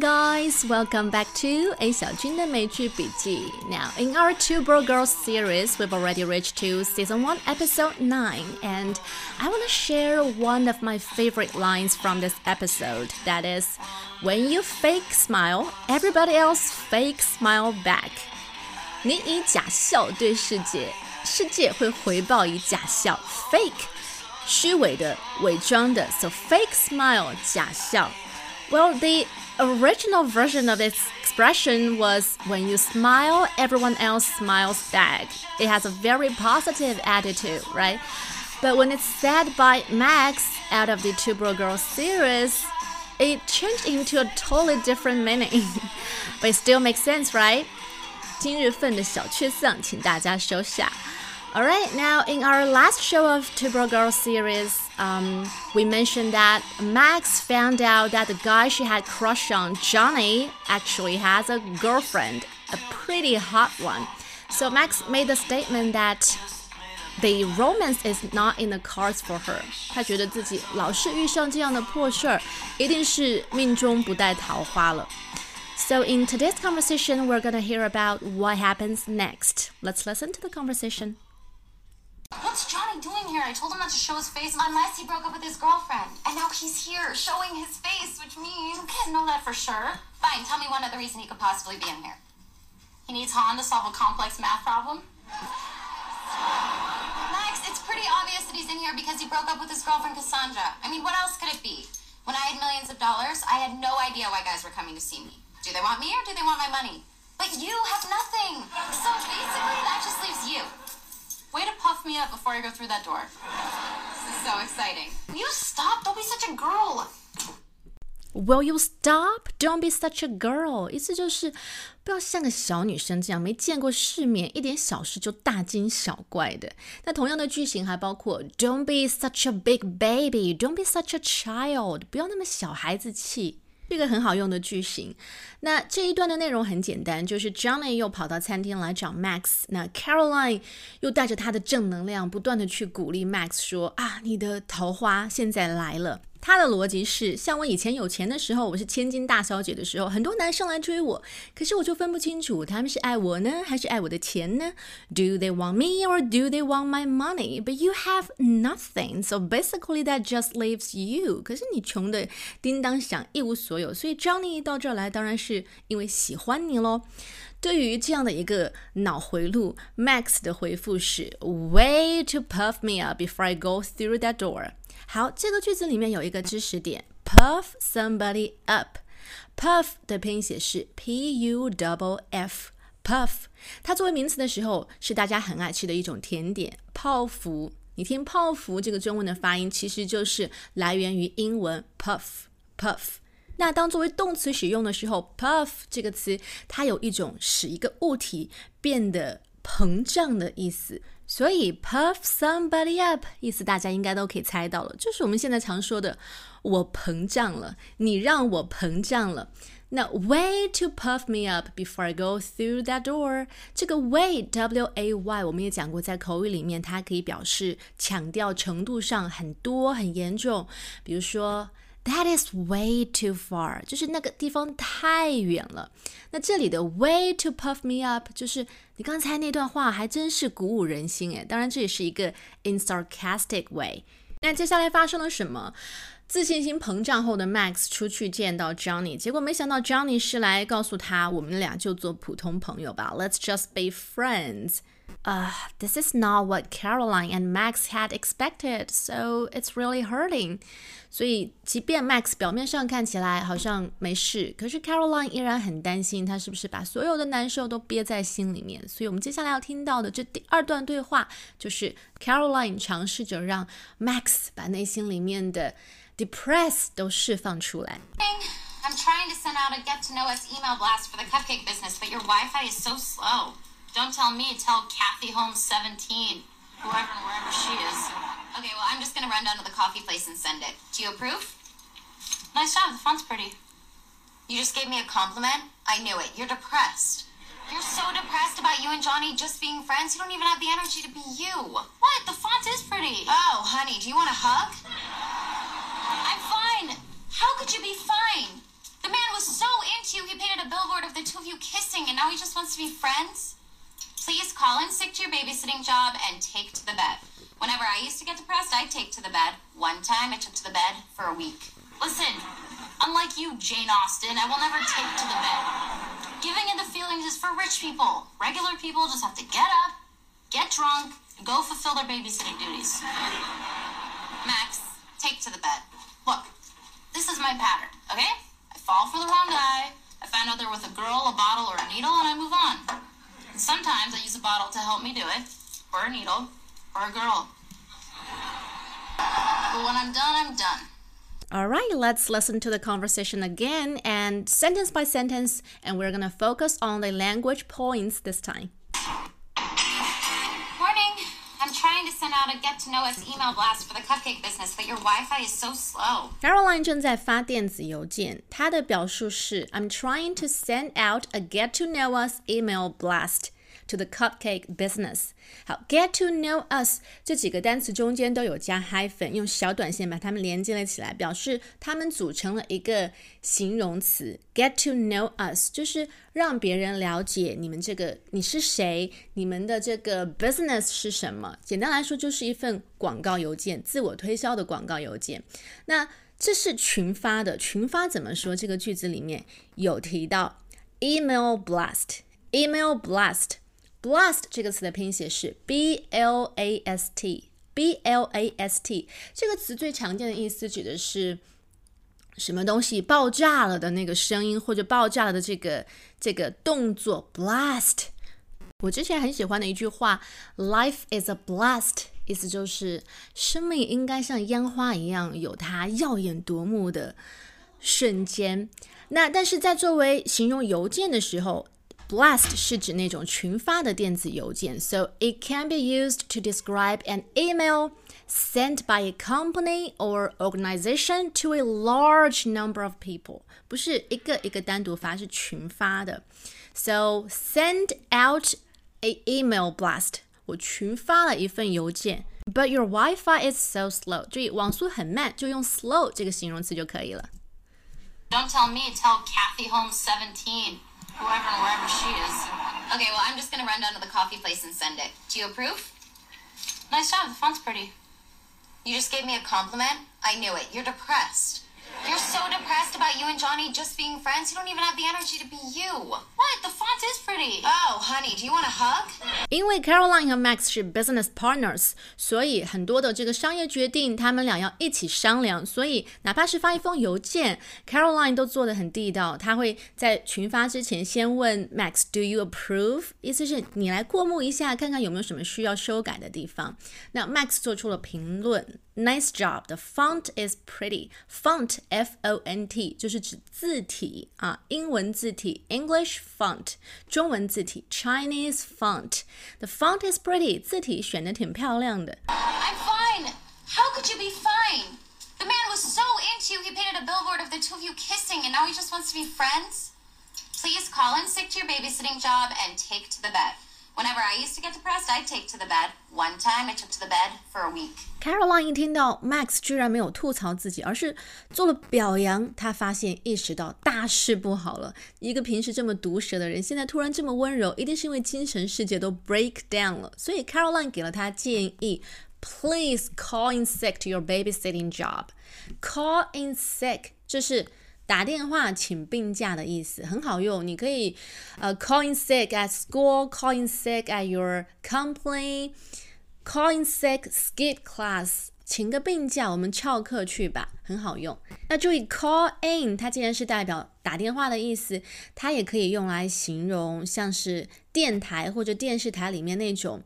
Guys, welcome back to A 小军的美剧笔记. Now, in our Two Broke Girls series, we've already reached to season 1, episode 9, and I want to share one of my favorite lines from this episode. That is, when you fake smile, everybody else fake smile back. 你以假笑对世界，世界会回报以假笑 （fake），虚伪的、伪装的，so fake smile 假笑。well, the original version of this expression was when you smile, everyone else smiles back. It has a very positive attitude, right? But when it's said by Max out of the Two Broke Girls series, it changed into a totally different meaning. but it still makes sense, right? 今日份的小确丧，请大家收下。Alright, now in our last show of Two Broke Girl series, um, we mentioned that Max found out that the guy she had crush on, Johnny, actually has a girlfriend, a pretty hot one. So Max made the statement that the romance is not in the cards for her。她觉得自己老是遇上这样的破事儿，一定是命中不带桃花了。So in today's conversation, we're gonna hear about what happens next. Let's listen to the conversation. What's Johnny doing here? I told him not to show his face unless he broke up with his girlfriend. And now he's here showing his face, which means. You can't know that for sure. Fine, tell me one other reason he could possibly be in here. He needs Han to solve a complex math problem? Max, it's pretty obvious that he's in here because he broke up with his girlfriend Cassandra. I mean, what else could it be? When I had millions of dollars, I had no idea why guys were coming to see me. Do they want me or do they want my money? But you have nothing. So basically, that just leaves you. Way to puff me up before I go through that door. This is so exciting. Will you stop? Don't be such a girl. Will you stop? Don't be such a girl. 意思就是不要像个小女生这样，没见过世面，一点小事就大惊小怪的。那同样的句型还包括 Don't be such a big baby. Don't be such a child. 不要那么小孩子气。 这个很好用的句型。那这一段的内容很简单，就是 Johnny 又跑到餐厅来找 Max，那 Caroline 又带着她的正能量，不断的去鼓励 Max 说啊，你的桃花现在来了。他的逻辑是，像我以前有钱的时候，我是千金大小姐的时候，很多男生来追我，可是我就分不清楚他们是爱我呢，还是爱我的钱呢？Do they want me or do they want my money? But you have nothing, so basically that just leaves you. 可是你穷的叮当响，一无所有，所以 Johnny 到这儿来，当然是因为喜欢你喽。对于这样的一个脑回路，Max 的回复是 Way to puff me up before I go through that door。好，这个句子里面有一个知识点，puff somebody up。puff 的拼写是 p u double f。puff 它作为名词的时候是大家很爱吃的一种甜点，泡芙。你听泡芙这个中文的发音，其实就是来源于英文 puff puff。那当作为动词使用的时候，puff 这个词它有一种使一个物体变得膨胀的意思。所以 puff somebody up 意思大家应该都可以猜到了，就是我们现在常说的“我膨胀了”，你让我膨胀了。那 way to puff me up before I go through that door，这个 way w a y 我们也讲过，在口语里面它可以表示强调程度上很多很严重，比如说。That is way too far，就是那个地方太远了。那这里的 way to puff me up，就是你刚才那段话还真是鼓舞人心诶。当然这也是一个 in sarcastic way。那接下来发生了什么？自信心膨胀后的 Max 出去见到 Johnny，结果没想到 Johnny 是来告诉他，我们俩就做普通朋友吧，Let's just be friends。uh, this is not what Caroline and Max had expected, so it's really hurting. 所以，即便 Max 表面上看起来好像没事，可是 Caroline 依然很担心他是不是把所有的难受都憋在心里面。所以我们接下来要听到的这第二段对话，就是 Caroline 尝试着让 Max 把内心里面的 depress 都释放出来。I'm trying to send out a get to know us email blast for the cupcake business, but your Wi-Fi is so slow. Don't tell me, tell Kathy Holmes 17, whoever and wherever she is. Okay, well, I'm just gonna run down to the coffee place and send it. Do you approve? Nice job, the font's pretty. You just gave me a compliment? I knew it. You're depressed. You're so depressed about you and Johnny just being friends, you don't even have the energy to be you. What? The font is pretty. Oh, honey, do you want a hug? I'm fine. How could you be fine? The man was so into you, he painted a billboard of the two of you kissing, and now he just wants to be friends? Please call in sick to your babysitting job and take to the bed. Whenever I used to get depressed, I'd take to the bed. One time, I took to the bed for a week. Listen, unlike you, Jane Austen, I will never take to the bed. Giving in the feelings is for rich people. Regular people just have to get up, get drunk, and go fulfill their babysitting duties. Max, take to the bed. Look, this is my pattern, okay? I fall for the wrong guy, I find out they're with a girl, a bottle, or a needle, and I move on. Sometimes I use a bottle to help me do it, or a needle, or a girl. But when I'm done, I'm done. All right, let's listen to the conversation again and sentence by sentence, and we're gonna focus on the language points this time. out a get to know us email blast for the cupcake business, but your Wi Fi is so slow. Caroline 正在发电子邮件，她的表述是 "I'm trying to send out a get to know us email blast." To the cupcake business，好，get to know us 这几个单词中间都有加 hyphen，用小短线把它们连接了起来，表示它们组成了一个形容词。Get to know us 就是让别人了解你们这个你是谁，你们的这个 business 是什么。简单来说，就是一份广告邮件，自我推销的广告邮件。那这是群发的，群发怎么说？这个句子里面有提到 email blast，email blast。Blast 这个词的拼写是 b l a s t，b l a s t 这个词最常见的意思指的是什么东西爆炸了的那个声音，或者爆炸了的这个这个动作 blast。我之前很喜欢的一句话，Life is a blast，意思就是生命应该像烟花一样，有它耀眼夺目的瞬间。那但是在作为形容邮件的时候 ，Blast 是指那种群发的电子邮件，so it can be used to describe an email sent by a company or organization to a large number of people。不是一个一个单独发，是群发的。So send out a email blast。我群发了一份邮件，but your Wi-Fi is so slow。注意网速很慢，就用 slow 这个形容词就可以了。Don't tell me, tell Kathy Holmes 17 whoever and wherever she is. Okay, well, I'm just gonna run down to the coffee place and send it. Do you approve? Nice job. The font's pretty. You just gave me a compliment? I knew it. You're depressed. You're so depressed about you and Johnny just being friends, you don't even have the energy to be you. What? The is pretty. Oh, honey, do you want a hug? 因为 Caroline 和 Max 是 business partners，所以很多的这个商业决定他们俩要一起商量。所以哪怕是发一封邮件，Caroline 都做得很地道。他会在群发之前先问 Max，Do you approve？意思是你来过目一下，看看有没有什么需要修改的地方。那 Max 做出了评论。Nice job. The font is pretty. Font, F-O-N-T，就是指字体啊，英文字体，English font，中文字体，Chinese font. The font is pretty. 字体选的挺漂亮的。I'm fine. How could you be fine? The man was so into you, he painted a billboard of the two of you kissing, and now he just wants to be friends? Please call in sick to your babysitting job and take to the bed. Whenever I used to get depressed, I'd take to the bed. One time, I took to the bed for a week. Caroline 一听到 Max 居然没有吐槽自己，而是做了表扬，她发现意识到大事不好了。一个平时这么毒舌的人，现在突然这么温柔，一定是因为精神世界都 break down 了。所以 Caroline 给了她建议：Please call in sick to your babysitting job. Call in sick 就是打电话请病假的意思很好用，你可以呃 call in sick at school, call in sick at your company, call in sick skip class，请个病假，我们翘课去吧，很好用。那注意 call in，它既然是代表打电话的意思，它也可以用来形容像是电台或者电视台里面那种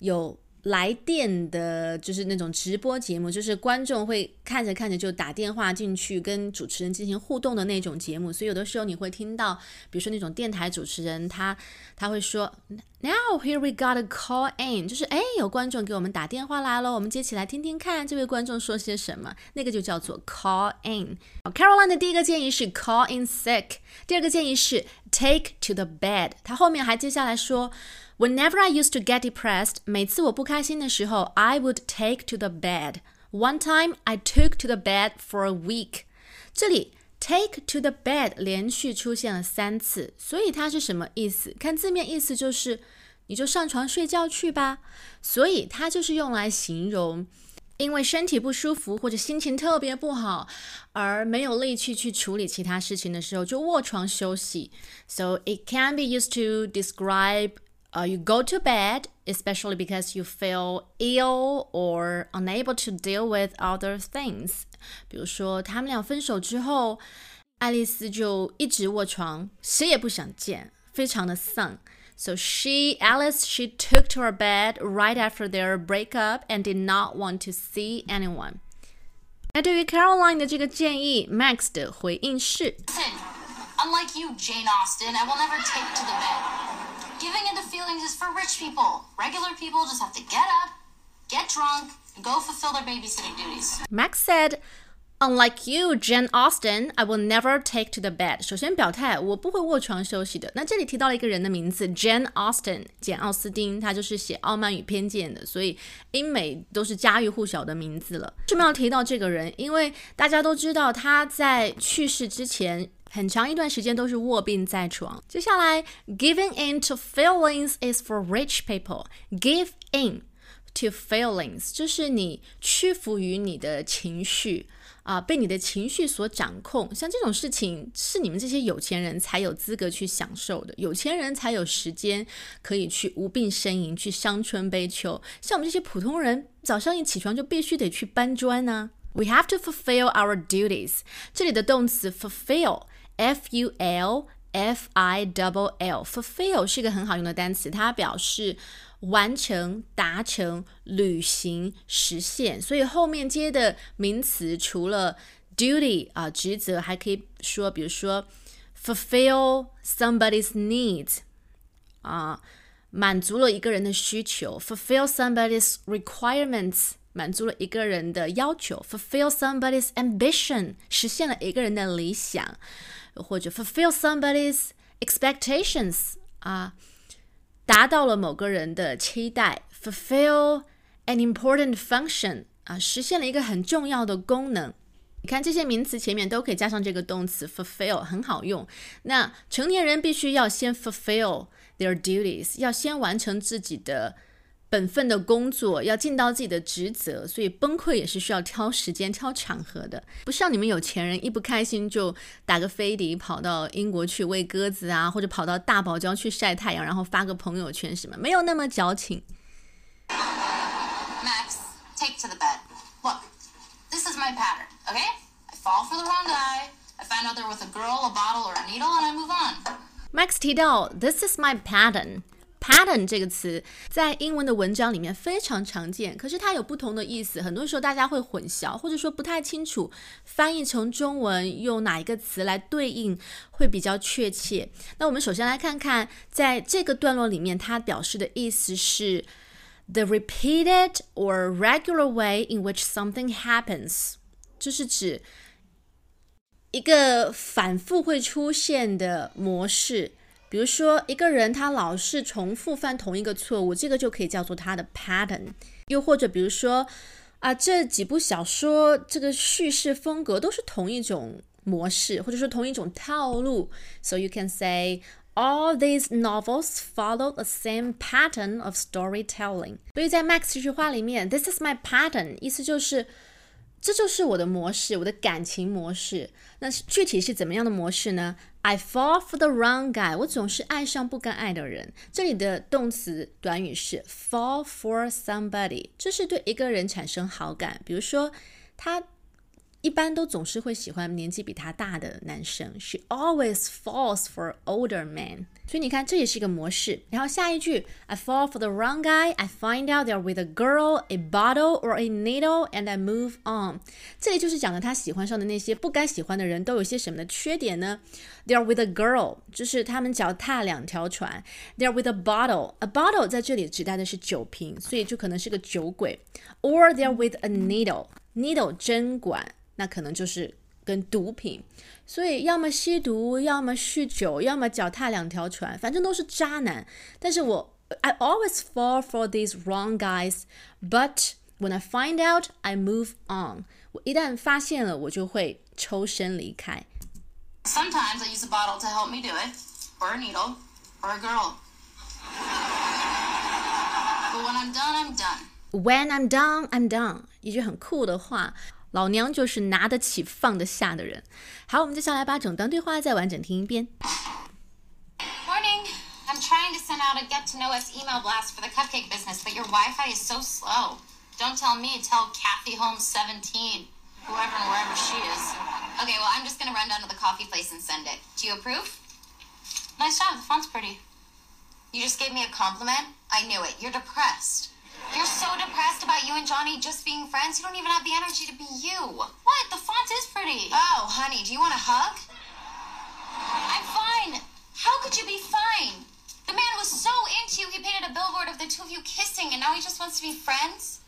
有。来电的就是那种直播节目，就是观众会看着看着就打电话进去跟主持人进行互动的那种节目，所以有的时候你会听到，比如说那种电台主持人他他会说，Now here we got a call in，就是哎有观众给我们打电话来了，我们接起来听听看这位观众说些什么，那个就叫做 call in。Caroline 的第一个建议是 call in sick，第二个建议是 take to the bed，他后面还接下来说。Whenever I used to get depressed，每次我不开心的时候，I would take to the bed. One time I took to the bed for a week. 这里 Take to the bed 连续出现了三次，所以它是什么意思？看字面意思就是你就上床睡觉去吧。所以它就是用来形容因为身体不舒服或者心情特别不好而没有力气去处理其他事情的时候，就卧床休息。So it can be used to describe uh, you go to bed, especially because you feel ill or unable to deal with other things. 比如说，他们俩分手之后，爱丽丝就一直卧床，谁也不想见，非常的丧。So she, Alice, she took to her bed right after their breakup and did not want to see anyone. 那对于 Caroline 的这个建议，Max 的回应是 Listen, unlike you, Jane Austen, I will never take to the bed. Giving into feelings is for rich people. Regular people just have to get up, get drunk, and go fulfill their babysitting duties. Max said. Unlike you, Jane Austen, I will never take to the bed. 首先表态，我不会卧床休息的。那这里提到了一个人的名字，Jane Austen，简·奥斯汀，他就是写《傲慢与偏见》的，所以英美都是家喻户晓的名字了。为什么要提到这个人？因为大家都知道他在去世之前 很长一段时间都是卧病在床。接下来，Giving in to feelings is for rich people. Give in to feelings 就是你屈服于你的情绪。啊，被你的情绪所掌控，像这种事情是你们这些有钱人才有资格去享受的，有钱人才有时间可以去无病呻吟，去伤春悲秋。像我们这些普通人，早上一起床就必须得去搬砖呢。We have to fulfill our duties。这里的动词 fulfill F U L F I double L fulfill 是一个很好用的单词，它表示。完成、达成、履行、实现，所以后面接的名词除了 duty 啊职责，还可以说，比如说 fulfill somebody's needs 啊，满足了一个人的需求；fulfill somebody's requirements 满足了一个人的要求；fulfill somebody's ambition 实现了一个人的理想，或者 fulfill somebody's expectations 啊。达到了某个人的期待，fulfill an important function 啊，实现了一个很重要的功能。你看这些名词前面都可以加上这个动词 fulfill，很好用。那成年人必须要先 fulfill their duties，要先完成自己的。本分的工作要尽到自己的职责，所以崩溃也是需要挑时间、挑场合的。不像你们有钱人，一不开心就打个飞的跑到英国去喂鸽子啊，或者跑到大堡礁去晒太阳，然后发个朋友圈什么，没有那么矫情。Max, take to the bed. Look, this is my pattern, okay? I fall for the wrong guy. I find out they're with a girl, a bottle, or a needle, and I move on. Max 提到，This is my pattern. Pattern 这个词在英文的文章里面非常常见，可是它有不同的意思，很多时候大家会混淆，或者说不太清楚翻译成中文用哪一个词来对应会比较确切。那我们首先来看看，在这个段落里面，它表示的意思是 the repeated or regular way in which something happens，就是指一个反复会出现的模式。比如说，一个人他老是重复犯同一个错误，这个就可以叫做他的 pattern。又或者，比如说，啊，这几部小说这个叙事风格都是同一种模式，或者说同一种套路。So you can say all these novels follow the same pattern of storytelling。所以在 Max 这句话里面，This is my pattern，意思就是。这就是我的模式，我的感情模式。那具体是怎么样的模式呢？I fall for the wrong guy，我总是爱上不该爱的人。这里的动词短语是 fall for somebody，这是对一个人产生好感。比如说，他。一般都总是会喜欢年纪比她大的男生。She always falls for older men。所以你看，这也是一个模式。然后下一句，I fall for the wrong guy. I find out they're with a girl, a bottle, or a needle, and I move on。这里就是讲了他喜欢上的那些不该喜欢的人都有些什么的缺点呢？They're with a girl，就是他们脚踏两条船。They're with a bottle。A bottle 在这里指代的是酒瓶，所以就可能是个酒鬼。Or they're with a needle。needle 针管。那可能就是跟毒品，所以要么吸毒，要么酗酒，要么脚踏两条船，反正都是渣男。但是我 I always fall for these wrong guys, but when I find out, I move on。我一旦发现了，我就会抽身离开。 Sometimes I use a bottle to help me do it, or a needle, or a girl. But when I'm done, I'm done. When I'm done, I'm done，一句很酷的话。老娘就是拿得起放得下的人。好，我们接下来把整段对话再完整听一遍。 Morning. I'm trying to send out a get to know us email blast for the cupcake business, but your Wi Fi is so slow. Don't tell me, tell Kathy Holmes 17, whoever and wherever she is. Okay, well, I'm just gonna run down to the coffee place and send it. Do you approve? Nice job, the font's pretty. You just gave me a compliment? I knew it. You're depressed. You're so depressed about you and Johnny just being friends, you don't even have the energy to be you. What? The font is pretty. Oh, honey, do you want a hug? I'm fine. How could you be fine? The man was so into you, he painted a billboard of the two of you kissing, and now he just wants to be friends?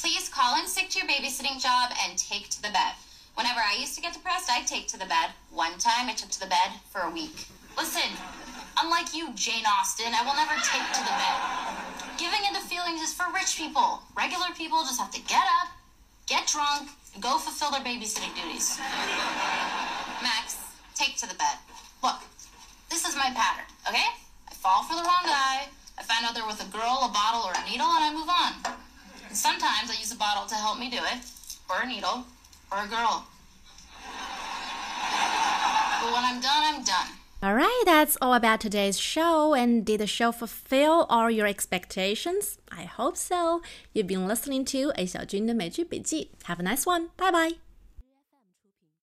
Please call in sick to your babysitting job and take to the bed. Whenever I used to get depressed, I'd take to the bed. One time, I took to the bed for a week. Listen, unlike you, Jane Austen, I will never take to the bed. Giving into feelings is for rich people. Regular people just have to get up, get drunk, and go fulfill their babysitting duties. Max, take to the bed. Look, this is my pattern, okay? I fall for the wrong guy. I find out they're with a girl, a bottle, or a needle, and I move on. And sometimes I use a bottle to help me do it, or a needle, or a girl. But when I'm done, I'm done. Alright, that's all about today's show. And did the show fulfill all your expectations? I hope so. You've been listening to A 小军的美剧笔记. Have a nice one. Bye bye.